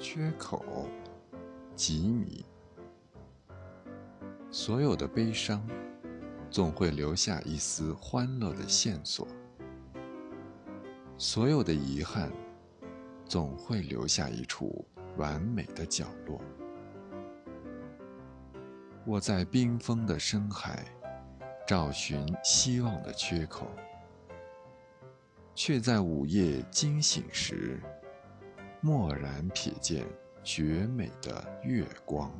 缺口，几米。所有的悲伤，总会留下一丝欢乐的线索；所有的遗憾，总会留下一处完美的角落。我在冰封的深海，找寻希望的缺口，却在午夜惊醒时，蓦然瞥见绝美的月光。